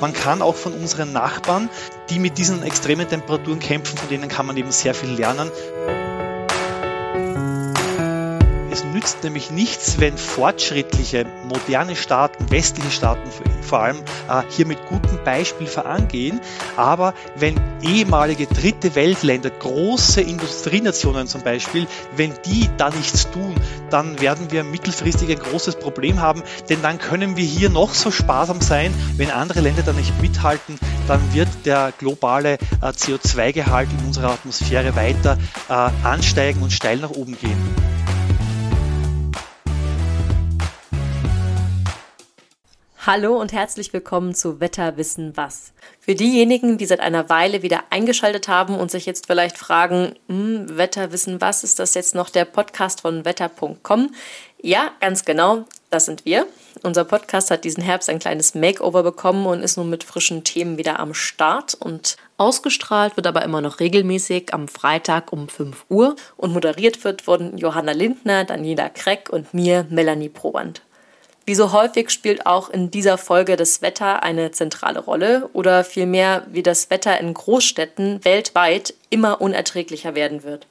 man kann auch von unseren Nachbarn, die mit diesen extremen Temperaturen kämpfen, von denen kann man eben sehr viel lernen. Es nützt nämlich nichts, wenn fortschrittliche, moderne Staaten, westliche Staaten vor allem, äh, hier mit gutem Beispiel vorangehen, aber wenn ehemalige dritte Weltländer, große Industrienationen zum Beispiel, wenn die da nichts tun, dann werden wir mittelfristig ein großes Problem haben, denn dann können wir hier noch so sparsam sein, wenn andere Länder da nicht mithalten, dann wird der globale äh, CO2-Gehalt in unserer Atmosphäre weiter äh, ansteigen und steil nach oben gehen. Hallo und herzlich willkommen zu Wetter wissen was. Für diejenigen, die seit einer Weile wieder eingeschaltet haben und sich jetzt vielleicht fragen, hm, Wetter wissen was, ist das jetzt noch der Podcast von wetter.com? Ja, ganz genau, das sind wir. Unser Podcast hat diesen Herbst ein kleines Makeover bekommen und ist nun mit frischen Themen wieder am Start und ausgestrahlt wird aber immer noch regelmäßig am Freitag um 5 Uhr und moderiert wird von Johanna Lindner, Daniela Kreck und mir, Melanie Proband. Wie so häufig spielt auch in dieser Folge das Wetter eine zentrale Rolle oder vielmehr, wie das Wetter in Großstädten weltweit immer unerträglicher werden wird.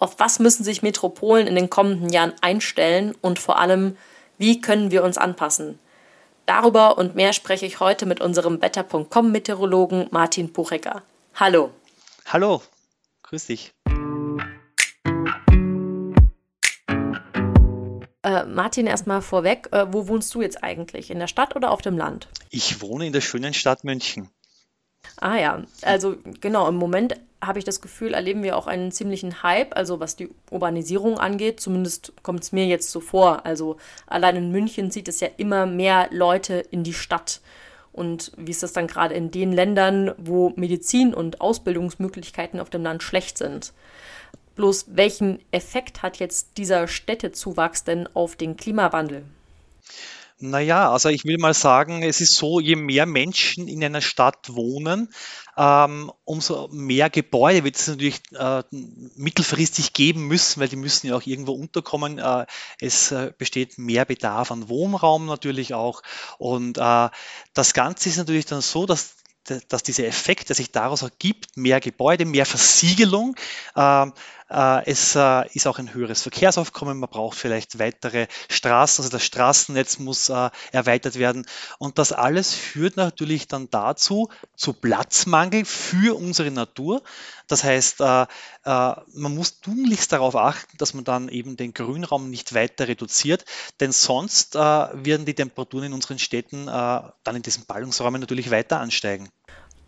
Auf was müssen sich Metropolen in den kommenden Jahren einstellen und vor allem, wie können wir uns anpassen? Darüber und mehr spreche ich heute mit unserem Wetter.com-Meteorologen Martin Puchecker. Hallo. Hallo, grüß dich. Äh, Martin, erstmal vorweg, äh, wo wohnst du jetzt eigentlich? In der Stadt oder auf dem Land? Ich wohne in der schönen Stadt München. Ah ja, also genau, im Moment habe ich das Gefühl, erleben wir auch einen ziemlichen Hype, also was die Urbanisierung angeht. Zumindest kommt es mir jetzt so vor. Also allein in München zieht es ja immer mehr Leute in die Stadt. Und wie ist das dann gerade in den Ländern, wo Medizin und Ausbildungsmöglichkeiten auf dem Land schlecht sind? Bloß welchen Effekt hat jetzt dieser Städtezuwachs denn auf den Klimawandel? Naja, also ich will mal sagen, es ist so, je mehr Menschen in einer Stadt wohnen, ähm, umso mehr Gebäude wird es natürlich äh, mittelfristig geben müssen, weil die müssen ja auch irgendwo unterkommen. Äh, es äh, besteht mehr Bedarf an Wohnraum natürlich auch. Und das Ganze ist natürlich dann so, dass dass dieser Effekt, der sich daraus ergibt, mehr Gebäude, mehr Versiegelung, ähm, äh, es äh, ist auch ein höheres Verkehrsaufkommen, man braucht vielleicht weitere Straßen, also das Straßennetz muss äh, erweitert werden. Und das alles führt natürlich dann dazu, zu Platzmangel für unsere Natur. Das heißt, man muss tunlichst darauf achten, dass man dann eben den Grünraum nicht weiter reduziert, denn sonst werden die Temperaturen in unseren Städten dann in diesen Ballungsräumen natürlich weiter ansteigen.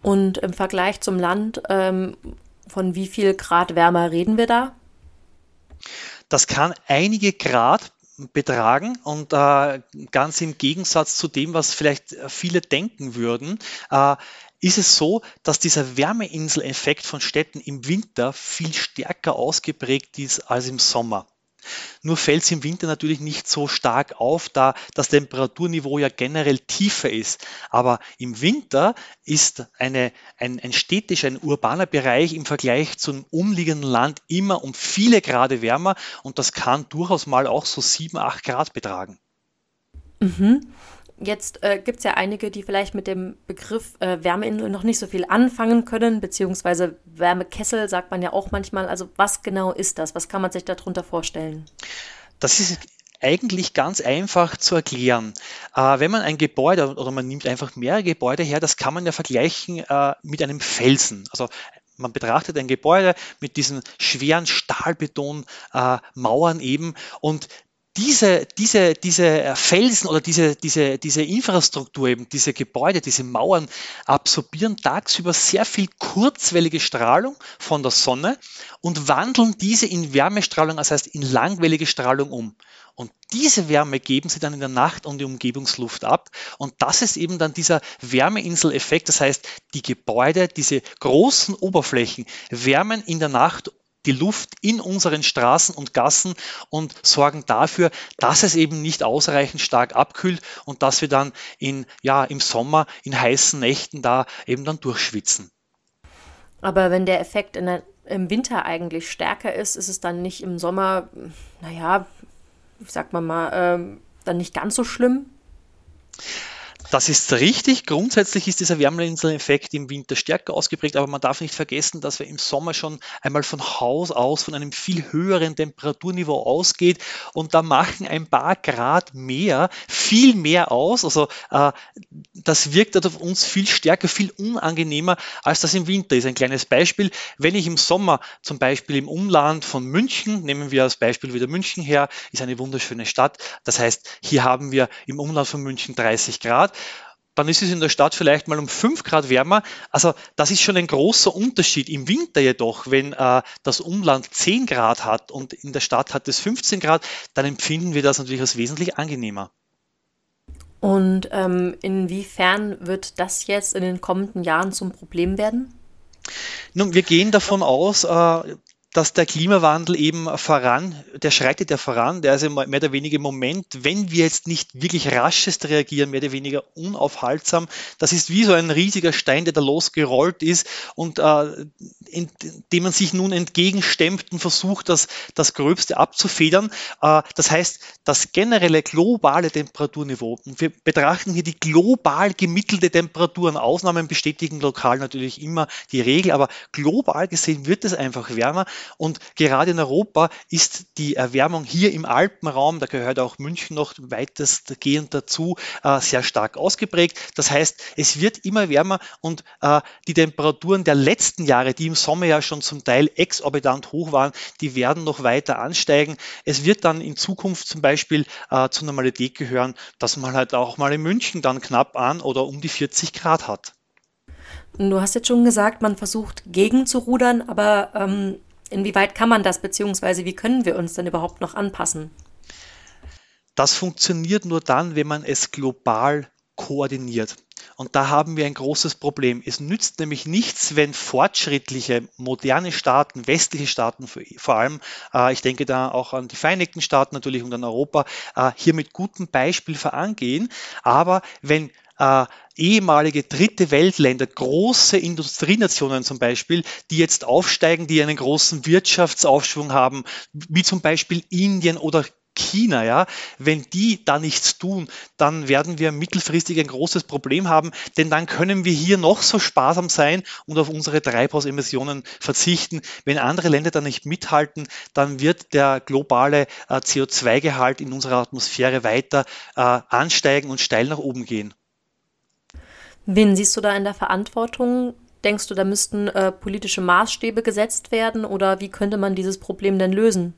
Und im Vergleich zum Land, ähm, von wie viel Grad wärmer reden wir da? Das kann einige Grad betragen und äh, ganz im Gegensatz zu dem, was vielleicht viele denken würden, äh, ist es so, dass dieser Wärmeinseleffekt von Städten im Winter viel stärker ausgeprägt ist als im Sommer. Nur fällt es im Winter natürlich nicht so stark auf, da das Temperaturniveau ja generell tiefer ist. Aber im Winter ist eine, ein, ein städtischer, ein urbaner Bereich im Vergleich zum umliegenden Land immer um viele Grade wärmer und das kann durchaus mal auch so 7, 8 Grad betragen. Mhm. Jetzt äh, gibt es ja einige, die vielleicht mit dem Begriff äh, Wärmeinsel noch nicht so viel anfangen können, beziehungsweise Wärmekessel sagt man ja auch manchmal. Also was genau ist das? Was kann man sich darunter vorstellen? Das ist eigentlich ganz einfach zu erklären. Äh, wenn man ein Gebäude oder man nimmt einfach mehrere Gebäude her, das kann man ja vergleichen äh, mit einem Felsen. Also man betrachtet ein Gebäude mit diesen schweren Stahlbetonmauern äh, eben und diese, diese, diese Felsen oder diese, diese, diese Infrastruktur, eben diese Gebäude, diese Mauern absorbieren tagsüber sehr viel kurzwellige Strahlung von der Sonne und wandeln diese in Wärmestrahlung, das heißt in langwellige Strahlung um. Und diese Wärme geben sie dann in der Nacht und die Umgebungsluft ab. Und das ist eben dann dieser Wärmeinseleffekt. Das heißt, die Gebäude, diese großen Oberflächen wärmen in der Nacht die Luft in unseren Straßen und Gassen und sorgen dafür, dass es eben nicht ausreichend stark abkühlt und dass wir dann in, ja, im Sommer in heißen Nächten da eben dann durchschwitzen. Aber wenn der Effekt der, im Winter eigentlich stärker ist, ist es dann nicht im Sommer, naja, sagt man mal, ähm, dann nicht ganz so schlimm? Das ist richtig. Grundsätzlich ist dieser Wärmeinseleffekt im Winter stärker ausgeprägt, aber man darf nicht vergessen, dass wir im Sommer schon einmal von Haus aus von einem viel höheren Temperaturniveau ausgeht und da machen ein paar Grad mehr viel mehr aus. Also äh, das wirkt auf uns viel stärker, viel unangenehmer, als das im Winter ist. Ein kleines Beispiel, wenn ich im Sommer zum Beispiel im Umland von München, nehmen wir als Beispiel wieder München her, ist eine wunderschöne Stadt. Das heißt, hier haben wir im Umland von München 30 Grad dann ist es in der Stadt vielleicht mal um 5 Grad wärmer. Also das ist schon ein großer Unterschied. Im Winter jedoch, wenn äh, das Umland 10 Grad hat und in der Stadt hat es 15 Grad, dann empfinden wir das natürlich als wesentlich angenehmer. Und ähm, inwiefern wird das jetzt in den kommenden Jahren zum Problem werden? Nun, wir gehen davon aus, äh, dass der Klimawandel eben voran, der schreitet ja voran, der ist ja mehr oder weniger im Moment, wenn wir jetzt nicht wirklich raschest reagieren, mehr oder weniger unaufhaltsam, das ist wie so ein riesiger Stein, der da losgerollt ist und äh, in, dem man sich nun entgegenstemmt und versucht, das, das Gröbste abzufedern. Äh, das heißt, das generelle globale Temperaturniveau, und wir betrachten hier die global gemittelte Temperatur, Ausnahmen bestätigen lokal natürlich immer die Regel, aber global gesehen wird es einfach wärmer und gerade in Europa ist die Erwärmung hier im Alpenraum, da gehört auch München noch weitestgehend dazu, äh, sehr stark ausgeprägt. Das heißt, es wird immer wärmer und äh, die Temperaturen der letzten Jahre, die im Sommer ja schon zum Teil exorbitant hoch waren, die werden noch weiter ansteigen. Es wird dann in Zukunft zum Beispiel äh, zur Normalität gehören, dass man halt auch mal in München dann knapp an oder um die 40 Grad hat. Du hast jetzt schon gesagt, man versucht gegenzurudern, aber ähm, Inwieweit kann man das, beziehungsweise wie können wir uns denn überhaupt noch anpassen? Das funktioniert nur dann, wenn man es global koordiniert. Und da haben wir ein großes Problem. Es nützt nämlich nichts, wenn fortschrittliche, moderne Staaten, westliche Staaten vor allem, äh, ich denke da auch an die Vereinigten Staaten natürlich und an Europa, äh, hier mit gutem Beispiel vorangehen. Aber wenn äh, ehemalige dritte Weltländer, große Industrienationen zum Beispiel, die jetzt aufsteigen, die einen großen Wirtschaftsaufschwung haben, wie zum Beispiel Indien oder China, ja, wenn die da nichts tun, dann werden wir mittelfristig ein großes Problem haben, denn dann können wir hier noch so sparsam sein und auf unsere Treibhausemissionen verzichten. Wenn andere Länder da nicht mithalten, dann wird der globale äh, CO2-Gehalt in unserer Atmosphäre weiter äh, ansteigen und steil nach oben gehen. Wen siehst du da in der Verantwortung? Denkst du, da müssten äh, politische Maßstäbe gesetzt werden oder wie könnte man dieses Problem denn lösen?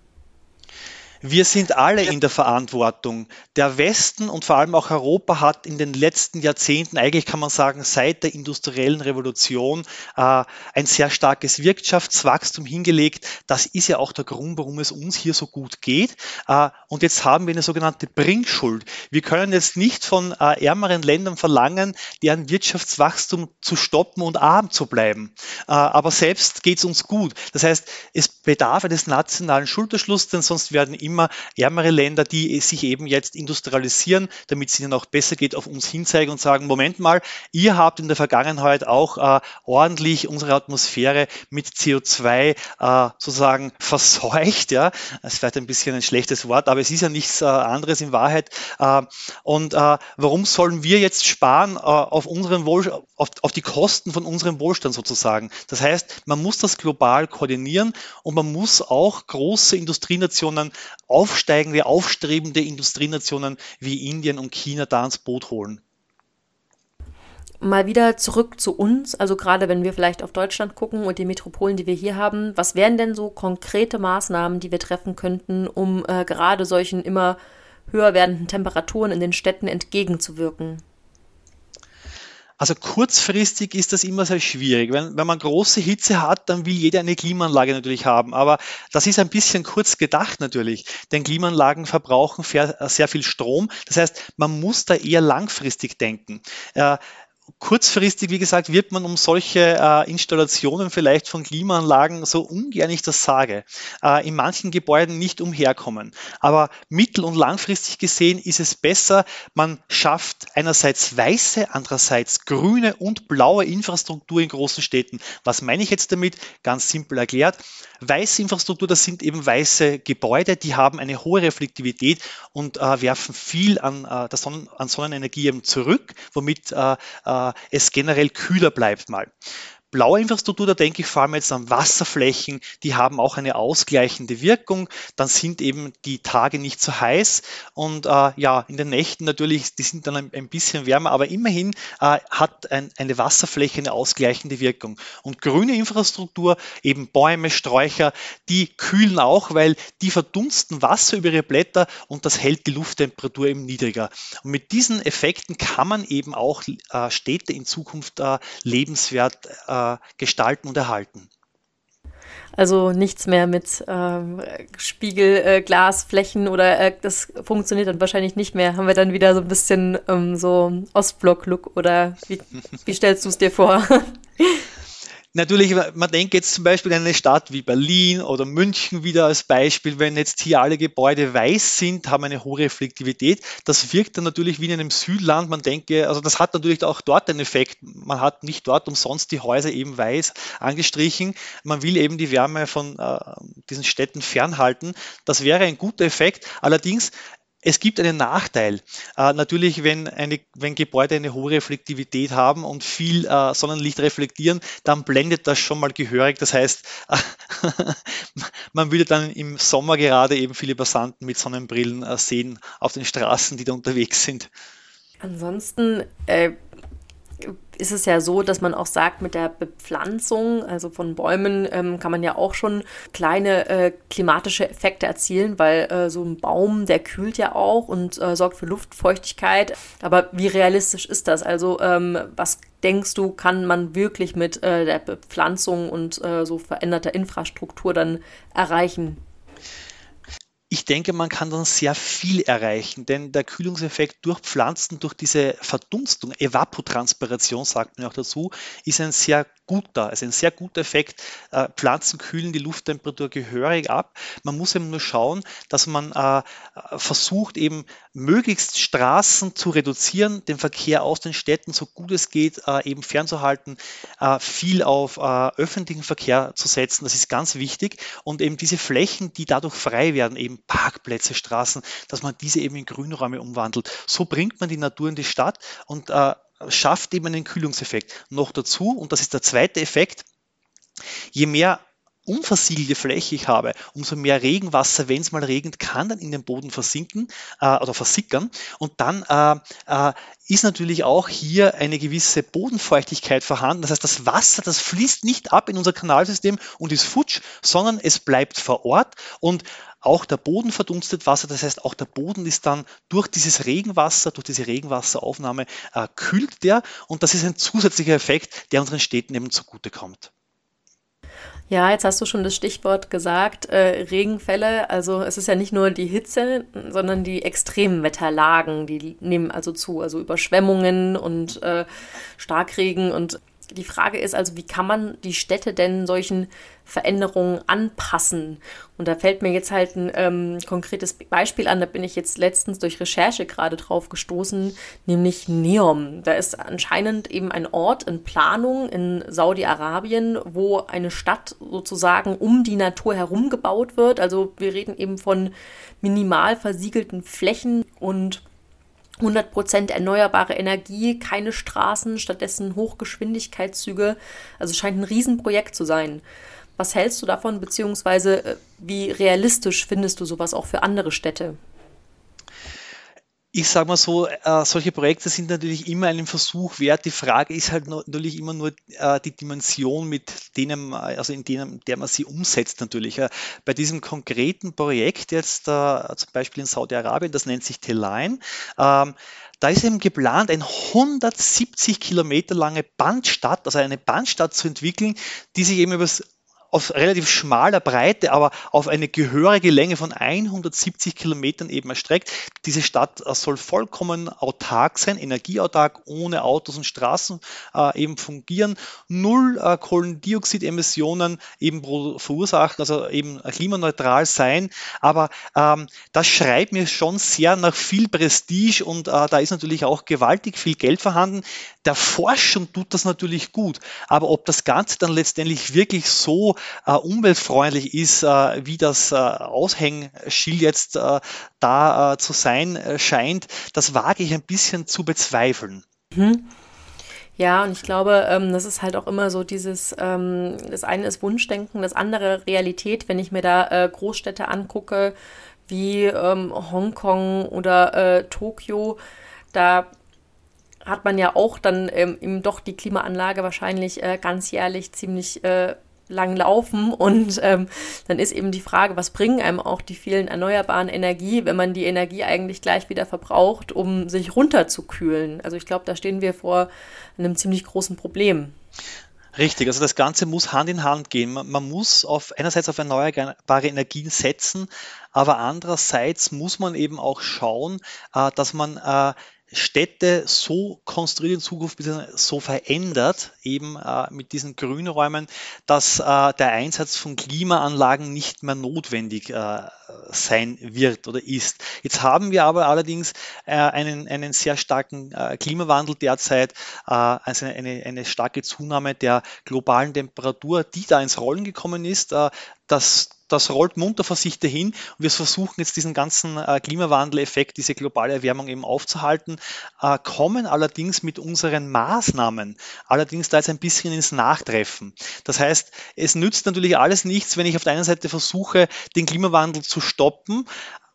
Wir sind alle in der Verantwortung. Der Westen und vor allem auch Europa hat in den letzten Jahrzehnten, eigentlich kann man sagen, seit der industriellen Revolution äh, ein sehr starkes Wirtschaftswachstum hingelegt. Das ist ja auch der Grund, warum es uns hier so gut geht. Äh, und jetzt haben wir eine sogenannte Bringschuld. Wir können jetzt nicht von äh, ärmeren Ländern verlangen, deren Wirtschaftswachstum zu stoppen und arm zu bleiben. Äh, aber selbst geht es uns gut. Das heißt, es bedarf eines nationalen Schulterschlusses, denn sonst werden immer immer ärmere Länder, die sich eben jetzt industrialisieren, damit es ihnen auch besser geht, auf uns hinzeigen und sagen, Moment mal, ihr habt in der Vergangenheit auch äh, ordentlich unsere Atmosphäre mit CO2 äh, sozusagen verseucht. Ja, das ist vielleicht ein bisschen ein schlechtes Wort, aber es ist ja nichts äh, anderes in Wahrheit. Äh, und äh, warum sollen wir jetzt sparen äh, auf unseren Wohl auf, auf die Kosten von unserem Wohlstand sozusagen? Das heißt, man muss das global koordinieren und man muss auch große Industrienationen aufsteigende, aufstrebende Industrienationen wie Indien und China da ins Boot holen. Mal wieder zurück zu uns, also gerade wenn wir vielleicht auf Deutschland gucken und die Metropolen, die wir hier haben, was wären denn so konkrete Maßnahmen, die wir treffen könnten, um äh, gerade solchen immer höher werdenden Temperaturen in den Städten entgegenzuwirken? Also kurzfristig ist das immer sehr schwierig. Wenn, wenn man große Hitze hat, dann will jeder eine Klimaanlage natürlich haben. Aber das ist ein bisschen kurz gedacht natürlich, denn Klimaanlagen verbrauchen sehr viel Strom. Das heißt, man muss da eher langfristig denken. Äh, kurzfristig, wie gesagt, wird man um solche äh, Installationen vielleicht von Klimaanlagen, so ungern ich das sage, äh, in manchen Gebäuden nicht umherkommen. Aber mittel- und langfristig gesehen ist es besser, man schafft einerseits weiße, andererseits grüne und blaue Infrastruktur in großen Städten. Was meine ich jetzt damit? Ganz simpel erklärt. Weiße Infrastruktur, das sind eben weiße Gebäude, die haben eine hohe Reflektivität und äh, werfen viel an, äh, Sonnen, an Sonnenenergie eben zurück, womit äh, äh, es generell kühler bleibt mal. Blaue Infrastruktur, da denke ich vor allem jetzt an Wasserflächen, die haben auch eine ausgleichende Wirkung. Dann sind eben die Tage nicht so heiß und äh, ja, in den Nächten natürlich, die sind dann ein, ein bisschen wärmer, aber immerhin äh, hat ein, eine Wasserfläche eine ausgleichende Wirkung. Und grüne Infrastruktur, eben Bäume, Sträucher, die kühlen auch, weil die verdunsten Wasser über ihre Blätter und das hält die Lufttemperatur eben niedriger. Und mit diesen Effekten kann man eben auch äh, Städte in Zukunft äh, lebenswert äh, gestalten und erhalten. Also nichts mehr mit ähm, Spiegelglasflächen äh, oder äh, das funktioniert dann wahrscheinlich nicht mehr. Haben wir dann wieder so ein bisschen ähm, so Ostblock-Look oder wie, wie stellst du es dir vor? Natürlich, man denkt jetzt zum Beispiel an eine Stadt wie Berlin oder München wieder als Beispiel, wenn jetzt hier alle Gebäude weiß sind, haben eine hohe Reflektivität. Das wirkt dann natürlich wie in einem Südland. Man denke, also das hat natürlich auch dort einen Effekt. Man hat nicht dort umsonst die Häuser eben weiß angestrichen. Man will eben die Wärme von äh, diesen Städten fernhalten. Das wäre ein guter Effekt. Allerdings es gibt einen Nachteil. Äh, natürlich, wenn, eine, wenn Gebäude eine hohe Reflektivität haben und viel äh, Sonnenlicht reflektieren, dann blendet das schon mal gehörig. Das heißt, man würde dann im Sommer gerade eben viele Passanten mit Sonnenbrillen äh, sehen auf den Straßen, die da unterwegs sind. Ansonsten äh, ist es ja so, dass man auch sagt, mit der Bepflanzung, also von Bäumen, ähm, kann man ja auch schon kleine äh, klimatische Effekte erzielen, weil äh, so ein Baum, der kühlt ja auch und äh, sorgt für Luftfeuchtigkeit. Aber wie realistisch ist das? Also ähm, was denkst du, kann man wirklich mit äh, der Bepflanzung und äh, so veränderter Infrastruktur dann erreichen? Ich denke, man kann dann sehr viel erreichen, denn der Kühlungseffekt durch Pflanzen, durch diese Verdunstung, Evapotranspiration sagt man auch dazu, ist ein sehr guter, also ein sehr guter Effekt. Äh, Pflanzen kühlen die Lufttemperatur gehörig ab. Man muss eben nur schauen, dass man äh, versucht, eben möglichst Straßen zu reduzieren, den Verkehr aus den Städten so gut es geht äh, eben fernzuhalten, viel auf öffentlichen Verkehr zu setzen. Das ist ganz wichtig. Und eben diese Flächen, die dadurch frei werden, eben Parkplätze, Straßen, dass man diese eben in Grünräume umwandelt. So bringt man die Natur in die Stadt und schafft eben einen Kühlungseffekt. Noch dazu, und das ist der zweite Effekt, je mehr unversiegelte Fläche ich habe, umso mehr Regenwasser, wenn es mal regnet, kann dann in den Boden versinken äh, oder versickern. Und dann äh, äh, ist natürlich auch hier eine gewisse Bodenfeuchtigkeit vorhanden. Das heißt, das Wasser, das fließt nicht ab in unser Kanalsystem und ist futsch, sondern es bleibt vor Ort und auch der Boden verdunstet Wasser, das heißt auch der Boden ist dann durch dieses Regenwasser, durch diese Regenwasseraufnahme äh, kühlt der und das ist ein zusätzlicher Effekt, der unseren Städten eben zugutekommt. Ja, jetzt hast du schon das Stichwort gesagt, äh, Regenfälle. Also es ist ja nicht nur die Hitze, sondern die extremen Wetterlagen, die nehmen also zu. Also Überschwemmungen und äh, Starkregen und die Frage ist also, wie kann man die Städte denn solchen Veränderungen anpassen? Und da fällt mir jetzt halt ein ähm, konkretes Beispiel an, da bin ich jetzt letztens durch Recherche gerade drauf gestoßen, nämlich Neom. Da ist anscheinend eben ein Ort in Planung in Saudi-Arabien, wo eine Stadt sozusagen um die Natur herum gebaut wird. Also wir reden eben von minimal versiegelten Flächen und 100% erneuerbare Energie, keine Straßen, stattdessen Hochgeschwindigkeitszüge. Also scheint ein Riesenprojekt zu sein. Was hältst du davon, beziehungsweise äh, wie realistisch findest du sowas auch für andere Städte? Ich sage mal so, äh, solche Projekte sind natürlich immer einen Versuch wert. Die Frage ist halt natürlich immer nur äh, die Dimension, mit denen, also in denen, der man sie umsetzt natürlich. Äh, bei diesem konkreten Projekt jetzt äh, zum Beispiel in Saudi-Arabien, das nennt sich Teline, ähm, da ist eben geplant, eine 170 Kilometer lange Bandstadt, also eine Bandstadt zu entwickeln, die sich eben über auf relativ schmaler Breite, aber auf eine gehörige Länge von 170 Kilometern eben erstreckt. Diese Stadt äh, soll vollkommen autark sein, energieautark, ohne Autos und Straßen äh, eben fungieren, null äh, Kohlendioxidemissionen eben verursachen, also eben klimaneutral sein. Aber ähm, das schreibt mir schon sehr nach viel Prestige und äh, da ist natürlich auch gewaltig viel Geld vorhanden. Der Forschung tut das natürlich gut, aber ob das Ganze dann letztendlich wirklich so äh, umweltfreundlich ist, äh, wie das äh, Aushängeschild jetzt äh, da äh, zu sein äh, scheint, das wage ich ein bisschen zu bezweifeln. Mhm. Ja, und ich glaube, ähm, das ist halt auch immer so dieses, ähm, das eine ist Wunschdenken, das andere Realität. Wenn ich mir da Großstädte angucke, wie ähm, Hongkong oder Tokio, da hat man ja auch dann ähm, eben doch die Klimaanlage wahrscheinlich äh, ganzjährlich ziemlich äh, lang laufen. Und ähm, dann ist eben die Frage, was bringen einem auch die vielen erneuerbaren Energie, wenn man die Energie eigentlich gleich wieder verbraucht, um sich runterzukühlen. Also ich glaube, da stehen wir vor einem ziemlich großen Problem. Richtig, also das Ganze muss Hand in Hand gehen. Man, man, muss auf einerseits auf erneuerbare Energien setzen, aber andererseits muss man eben auch schauen, äh, dass man äh, Städte so konstruiert in Zukunft, so verändert, eben äh, mit diesen Grünräumen, dass äh, der Einsatz von Klimaanlagen nicht mehr notwendig äh, sein wird oder ist. Jetzt haben wir aber allerdings äh, einen, einen sehr starken äh, Klimawandel derzeit, äh, also eine, eine starke Zunahme der globalen Temperatur, die da ins Rollen gekommen ist. das das rollt munter vor sich dahin und wir versuchen jetzt diesen ganzen äh, Klimawandeleffekt, diese globale Erwärmung eben aufzuhalten, äh, kommen allerdings mit unseren Maßnahmen allerdings da jetzt ein bisschen ins Nachtreffen. Das heißt, es nützt natürlich alles nichts, wenn ich auf der einen Seite versuche, den Klimawandel zu stoppen,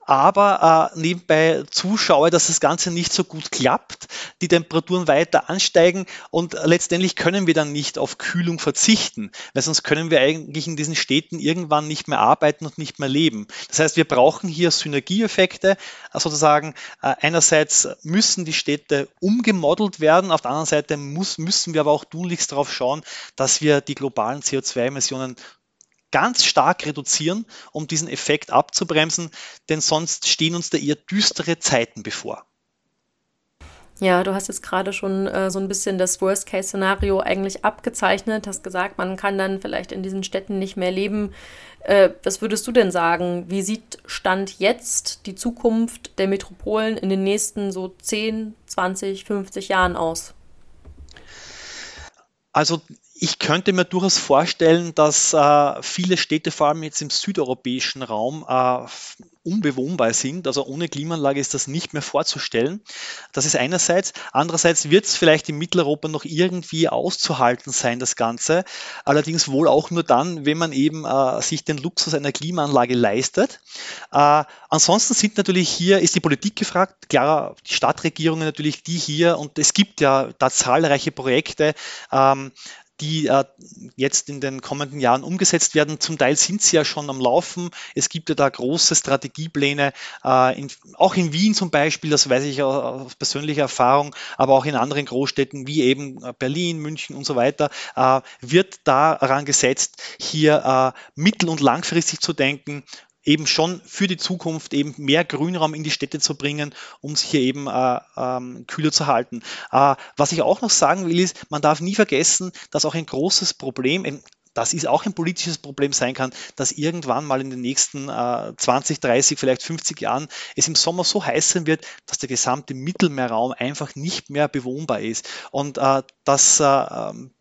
aber äh, nebenbei zuschaue, dass das Ganze nicht so gut klappt, die Temperaturen weiter ansteigen und letztendlich können wir dann nicht auf Kühlung verzichten, weil sonst können wir eigentlich in diesen Städten irgendwann nicht mehr arbeiten und nicht mehr leben. Das heißt, wir brauchen hier Synergieeffekte, sozusagen äh, einerseits müssen die Städte umgemodelt werden, auf der anderen Seite muss, müssen wir aber auch tunlichst darauf schauen, dass wir die globalen CO2-Emissionen ganz stark reduzieren, um diesen Effekt abzubremsen, denn sonst stehen uns da eher düstere Zeiten bevor. Ja, du hast jetzt gerade schon äh, so ein bisschen das Worst-Case-Szenario eigentlich abgezeichnet, hast gesagt, man kann dann vielleicht in diesen Städten nicht mehr leben. Äh, was würdest du denn sagen? Wie sieht Stand jetzt die Zukunft der Metropolen in den nächsten so 10, 20, 50 Jahren aus? Also ich könnte mir durchaus vorstellen, dass äh, viele Städte, vor allem jetzt im südeuropäischen Raum, äh, unbewohnbar sind. Also ohne Klimaanlage ist das nicht mehr vorzustellen. Das ist einerseits. Andererseits wird es vielleicht in Mitteleuropa noch irgendwie auszuhalten sein, das Ganze. Allerdings wohl auch nur dann, wenn man eben äh, sich den Luxus einer Klimaanlage leistet. Äh, ansonsten sind natürlich hier, ist die Politik gefragt, klar, die Stadtregierungen natürlich, die hier, und es gibt ja da zahlreiche Projekte, ähm, die äh, jetzt in den kommenden Jahren umgesetzt werden. Zum Teil sind sie ja schon am Laufen. Es gibt ja da große Strategiepläne, äh, in, auch in Wien zum Beispiel, das weiß ich aus persönlicher Erfahrung, aber auch in anderen Großstädten wie eben äh, Berlin, München und so weiter, äh, wird daran gesetzt, hier äh, mittel- und langfristig zu denken, eben schon für die Zukunft eben mehr Grünraum in die Städte zu bringen, um sich hier eben äh, ähm, kühler zu halten. Äh, was ich auch noch sagen will, ist, man darf nie vergessen, dass auch ein großes Problem, das ist auch ein politisches Problem sein kann, dass irgendwann mal in den nächsten äh, 20, 30, vielleicht 50 Jahren es im Sommer so heiß sein wird, dass der gesamte Mittelmeerraum einfach nicht mehr bewohnbar ist. Und äh, das äh, ähm,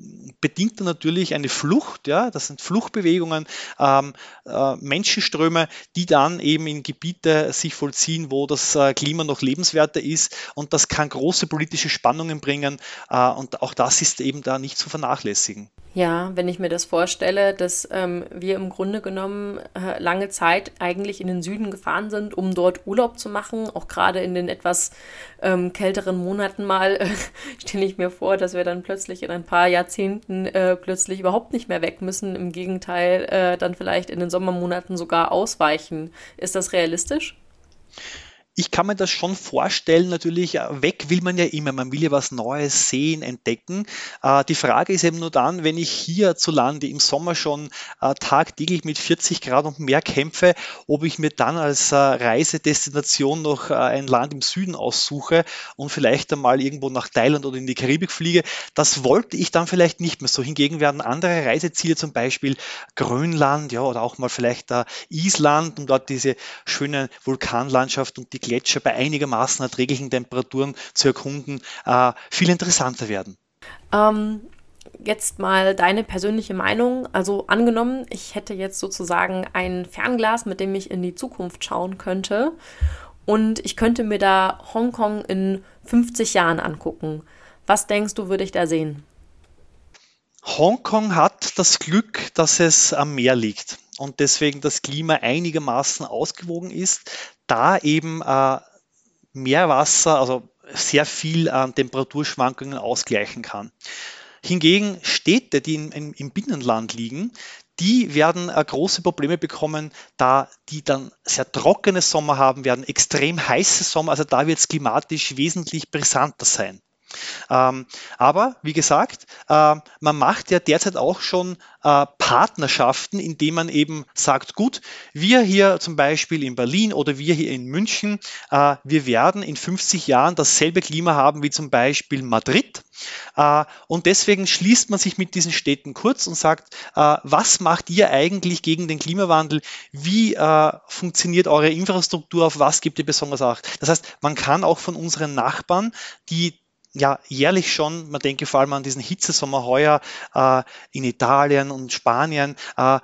bedingt dann natürlich eine Flucht, ja, das sind Fluchtbewegungen, ähm, äh, Menschenströme, die dann eben in Gebiete sich vollziehen, wo das äh, Klima noch lebenswerter ist und das kann große politische Spannungen bringen äh, und auch das ist eben da nicht zu vernachlässigen. Ja, wenn ich mir das vorstelle, dass ähm, wir im Grunde genommen äh, lange Zeit eigentlich in den Süden gefahren sind, um dort Urlaub zu machen, auch gerade in den etwas ähm, kälteren Monaten mal, äh, stelle ich mir vor, dass wir dann plötzlich in ein paar Jahrzehnten äh, plötzlich überhaupt nicht mehr weg müssen, im Gegenteil äh, dann vielleicht in den Sommermonaten sogar ausweichen. Ist das realistisch? Ich kann mir das schon vorstellen, natürlich, äh, weg will man ja immer, man will ja was Neues sehen, entdecken. Äh, die Frage ist eben nur dann, wenn ich hierzulande im Sommer schon äh, tagtäglich mit 40 Grad und mehr kämpfe, ob ich mir dann als Reisedestination noch ein Land im Süden aussuche und vielleicht einmal irgendwo nach Thailand oder in die Karibik fliege, das wollte ich dann vielleicht nicht mehr so. Hingegen werden andere Reiseziele, zum Beispiel Grönland, ja, oder auch mal vielleicht Island, um dort diese schöne Vulkanlandschaft und die Gletscher bei einigermaßen erträglichen Temperaturen zu erkunden, äh, viel interessanter werden. Ähm, jetzt mal deine persönliche Meinung. Also angenommen, ich hätte jetzt sozusagen ein Fernglas, mit dem ich in die Zukunft schauen könnte und ich könnte mir da Hongkong in 50 Jahren angucken. Was denkst du, würde ich da sehen? Hongkong hat das Glück, dass es am Meer liegt und deswegen das Klima einigermaßen ausgewogen ist, da eben äh, Meerwasser, also sehr viel an Temperaturschwankungen ausgleichen kann. Hingegen Städte, die in, in, im Binnenland liegen, die werden äh, große Probleme bekommen, da die dann sehr trockene Sommer haben werden, extrem heiße Sommer, also da wird es klimatisch wesentlich brisanter sein. Ähm, aber wie gesagt, äh, man macht ja derzeit auch schon äh, Partnerschaften, indem man eben sagt, gut, wir hier zum Beispiel in Berlin oder wir hier in München, äh, wir werden in 50 Jahren dasselbe Klima haben wie zum Beispiel Madrid. Äh, und deswegen schließt man sich mit diesen Städten kurz und sagt, äh, was macht ihr eigentlich gegen den Klimawandel? Wie äh, funktioniert eure Infrastruktur? Auf was gibt ihr besonders Acht? Das heißt, man kann auch von unseren Nachbarn, die ja jährlich schon, man denke vor allem an diesen Hitzesommer heuer äh, in Italien und Spanien, äh,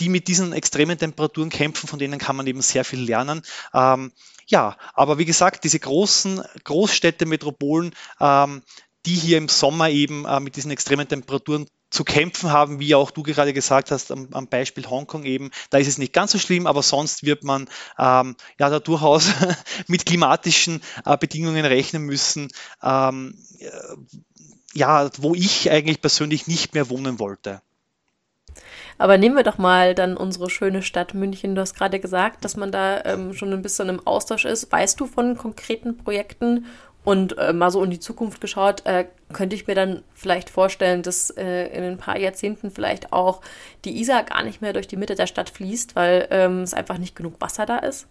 die mit diesen extremen Temperaturen kämpfen, von denen kann man eben sehr viel lernen. Ähm, ja, aber wie gesagt, diese großen Großstädte, Metropolen, ähm, die hier im Sommer eben äh, mit diesen extremen Temperaturen zu kämpfen haben, wie auch du gerade gesagt hast, am, am, Beispiel Hongkong eben, da ist es nicht ganz so schlimm, aber sonst wird man ähm, ja da durchaus mit klimatischen äh, Bedingungen rechnen müssen, ähm, äh, ja, wo ich eigentlich persönlich nicht mehr wohnen wollte. Aber nehmen wir doch mal dann unsere schöne Stadt München. Du hast gerade gesagt, dass man da ähm, schon ein bisschen im Austausch ist. Weißt du von konkreten Projekten und äh, mal so in die Zukunft geschaut, äh, könnte ich mir dann vielleicht vorstellen, dass äh, in ein paar Jahrzehnten vielleicht auch die Isar gar nicht mehr durch die Mitte der Stadt fließt, weil ähm, es einfach nicht genug Wasser da ist?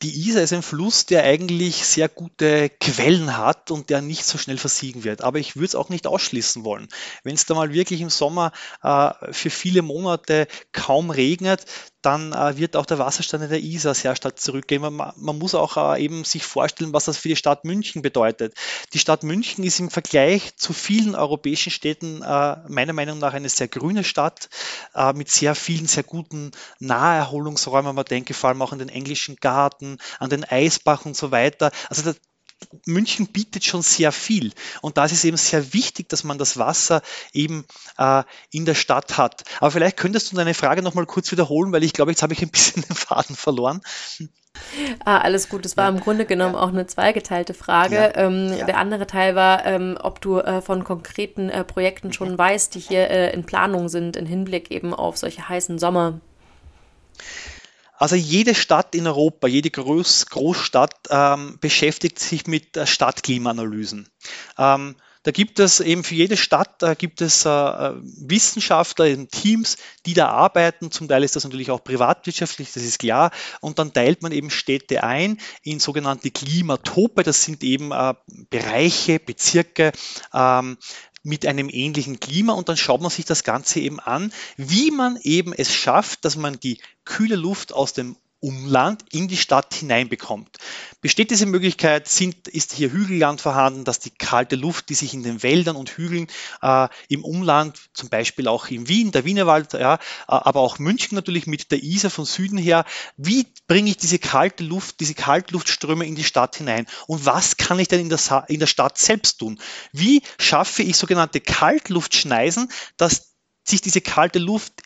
Die Isar ist ein Fluss, der eigentlich sehr gute Quellen hat und der nicht so schnell versiegen wird. Aber ich würde es auch nicht ausschließen wollen. Wenn es da mal wirklich im Sommer äh, für viele Monate kaum regnet, dann äh, wird auch der Wasserstand in der Isar sehr stark zurückgehen. Man, man muss auch äh, eben sich vorstellen, was das für die Stadt München bedeutet. Die Stadt München ist im Vergleich zu vielen europäischen Städten äh, meiner Meinung nach eine sehr grüne Stadt äh, mit sehr vielen, sehr guten Naherholungsräumen. Man denke vor allem auch an den englischen Garten, an den Eisbach und so weiter. Also der, München bietet schon sehr viel. Und da ist es eben sehr wichtig, dass man das Wasser eben äh, in der Stadt hat. Aber vielleicht könntest du deine Frage nochmal kurz wiederholen, weil ich glaube, jetzt habe ich ein bisschen den Faden verloren. Ah, alles gut. Es war ja. im Grunde genommen ja. auch eine zweigeteilte Frage. Ja. Ähm, der andere Teil war, ähm, ob du äh, von konkreten äh, Projekten schon mhm. weißt, die hier äh, in Planung sind, im Hinblick eben auf solche heißen Sommer. Also jede Stadt in Europa, jede Groß Großstadt ähm, beschäftigt sich mit äh, Stadtklimaanalysen. Ähm, da gibt es eben für jede Stadt da gibt es äh, äh Wissenschaftler, Teams, die da arbeiten. Zum Teil ist das natürlich auch privatwirtschaftlich, das ist klar. Und dann teilt man eben Städte ein in sogenannte Klimatope. Das sind eben äh, Bereiche, Bezirke, ähm, mit einem ähnlichen Klima und dann schaut man sich das Ganze eben an, wie man eben es schafft, dass man die kühle Luft aus dem Umland in die Stadt hineinbekommt. Besteht diese Möglichkeit, sind, ist hier Hügelland vorhanden, dass die kalte Luft, die sich in den Wäldern und Hügeln äh, im Umland, zum Beispiel auch in Wien, der Wienerwald, ja, äh, aber auch München natürlich mit der Isar von Süden her, wie bringe ich diese kalte Luft, diese Kaltluftströme in die Stadt hinein? Und was kann ich denn in der, in der Stadt selbst tun? Wie schaffe ich sogenannte Kaltluftschneisen, dass sich diese kalte Luft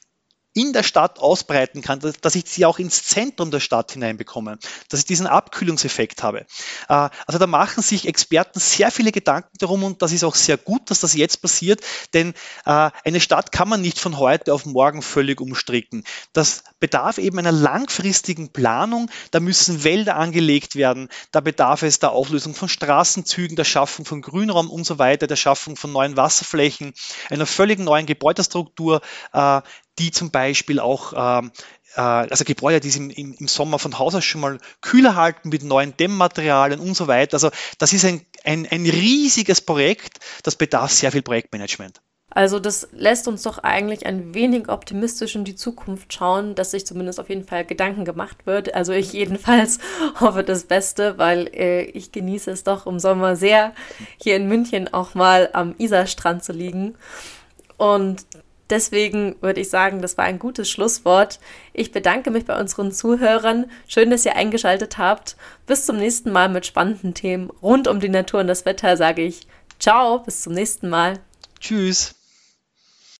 in der Stadt ausbreiten kann, dass, ich sie auch ins Zentrum der Stadt hineinbekomme, dass ich diesen Abkühlungseffekt habe. Äh, also da machen sich Experten sehr viele Gedanken darum und das ist auch sehr gut, dass das jetzt passiert, denn äh, eine Stadt kann man nicht von heute auf morgen völlig umstricken. Das bedarf eben einer langfristigen Planung, da müssen Wälder angelegt werden, da bedarf es der Auflösung von Straßenzügen, der Schaffung von Grünraum und so weiter, der Schaffung von neuen Wasserflächen, einer völlig neuen Gebäudestruktur, äh, die zum Beispiel auch ähm, äh, also Gebäude, die im, im, Sommer von Haus aus schon mal kühler halten mit neuen Dämmmaterialien und so weiter. Also das ist ein, ein, ein riesiges Projekt, das bedarf sehr viel Projektmanagement. Also das lässt uns doch eigentlich ein wenig optimistisch in die Zukunft schauen, dass sich zumindest auf jeden Fall Gedanken gemacht wird. Also ich jedenfalls hoffe das Beste, weil äh, ich genieße es doch im Sommer sehr, hier in München auch mal am Isarstrand zu liegen. Und deswegen würde ich sagen, das war ein gutes Schlusswort. Ich bedanke mich bei unseren Zuhörern. Schön, dass ihr eingeschaltet habt. Bis zum nächsten Mal mit spannenden Themen rund um die Natur und das Wetter sage ich Ciao, bis zum nächsten Mal. Tschüss.